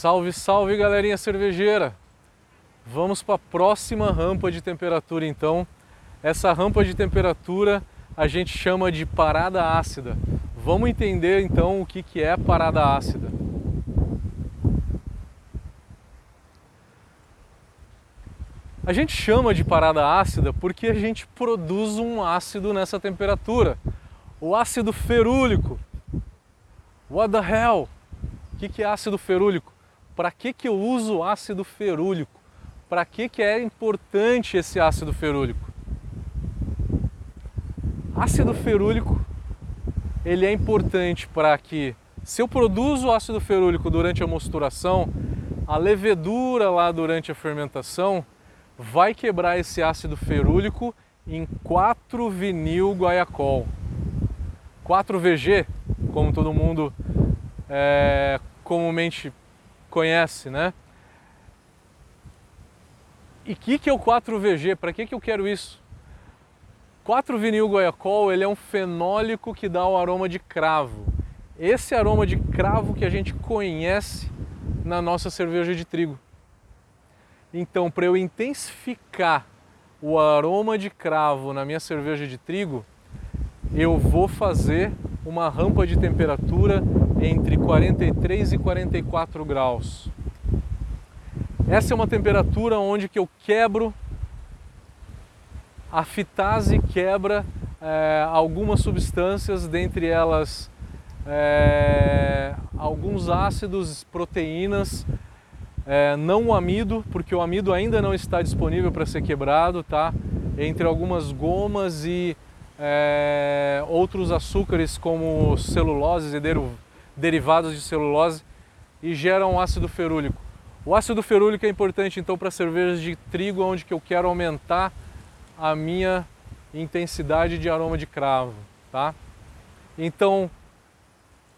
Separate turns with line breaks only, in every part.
Salve, salve galerinha cervejeira! Vamos para a próxima rampa de temperatura então. Essa rampa de temperatura a gente chama de parada ácida. Vamos entender então o que, que é parada ácida. A gente chama de parada ácida porque a gente produz um ácido nessa temperatura, o ácido ferúlico. What the hell? O que, que é ácido ferúlico? Para que, que eu uso ácido ferúlico? Para que, que é importante esse ácido ferúlico? Ácido ferúlico ele é importante para que, se eu produzo ácido ferúlico durante a mosturação, a levedura lá durante a fermentação vai quebrar esse ácido ferúlico em 4-vinil guaiacol. 4VG, como todo mundo é, comumente conhece, né? E o que, que é o 4VG? Para que, que eu quero isso? 4-vinil guaiacol ele é um fenólico que dá o aroma de cravo. Esse aroma de cravo que a gente conhece na nossa cerveja de trigo. Então, para eu intensificar o aroma de cravo na minha cerveja de trigo, eu vou fazer uma rampa de temperatura entre 43 e 44 graus. Essa é uma temperatura onde que eu quebro a fitase quebra é, algumas substâncias, dentre elas é, alguns ácidos, proteínas, é, não o amido, porque o amido ainda não está disponível para ser quebrado, tá? Entre algumas gomas e é, outros açúcares como celulose e derivados de celulose e geram ácido ferúlico. O ácido ferúlico é importante então para cervejas de trigo onde que eu quero aumentar a minha intensidade de aroma de cravo, tá? Então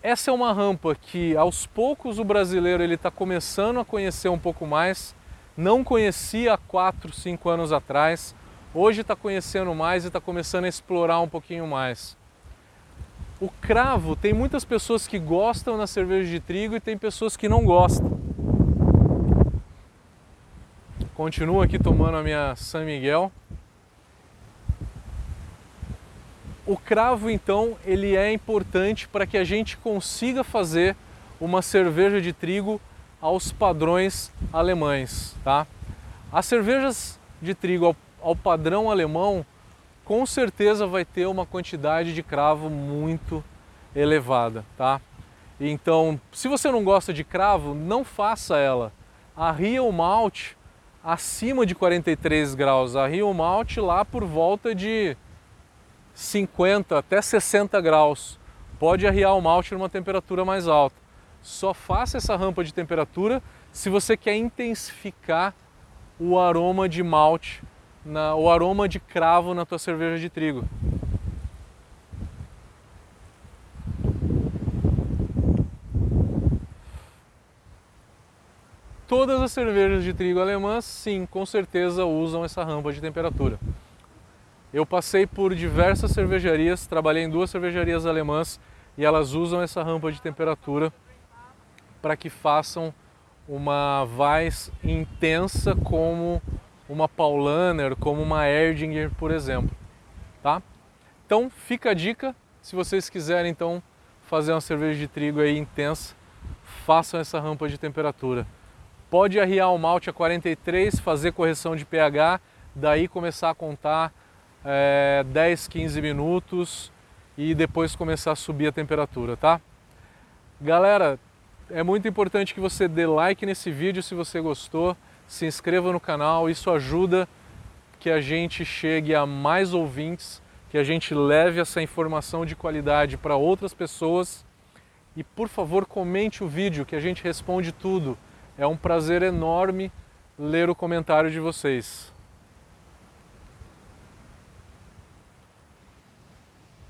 essa é uma rampa que aos poucos o brasileiro ele está começando a conhecer um pouco mais. Não conhecia há 4, 5 anos atrás. Hoje está conhecendo mais e está começando a explorar um pouquinho mais. O cravo tem muitas pessoas que gostam na cerveja de trigo e tem pessoas que não gostam. Continuo aqui tomando a minha San Miguel. O cravo, então, ele é importante para que a gente consiga fazer uma cerveja de trigo aos padrões alemães, tá? As cervejas de trigo ao, padrão alemão, com certeza vai ter uma quantidade de cravo muito elevada, tá? Então, se você não gosta de cravo, não faça ela. Arria o malte acima de 43 graus, arria o malte lá por volta de 50 até 60 graus. Pode arriar o malte numa temperatura mais alta. Só faça essa rampa de temperatura se você quer intensificar o aroma de malte, na, o aroma de cravo na tua cerveja de trigo. Todas as cervejas de trigo alemãs, sim, com certeza usam essa rampa de temperatura. Eu passei por diversas cervejarias, trabalhei em duas cervejarias alemãs e elas usam essa rampa de temperatura para que façam uma Weiss intensa como uma Paulaner, como uma Erdinger, por exemplo, tá? Então fica a dica, se vocês quiserem então fazer uma cerveja de trigo aí intensa, façam essa rampa de temperatura. Pode arriar o malte a 43, fazer correção de pH, daí começar a contar é, 10, 15 minutos e depois começar a subir a temperatura, tá? Galera, é muito importante que você dê like nesse vídeo se você gostou, se inscreva no canal, isso ajuda que a gente chegue a mais ouvintes, que a gente leve essa informação de qualidade para outras pessoas e por favor comente o vídeo que a gente responde tudo. É um prazer enorme ler o comentário de vocês.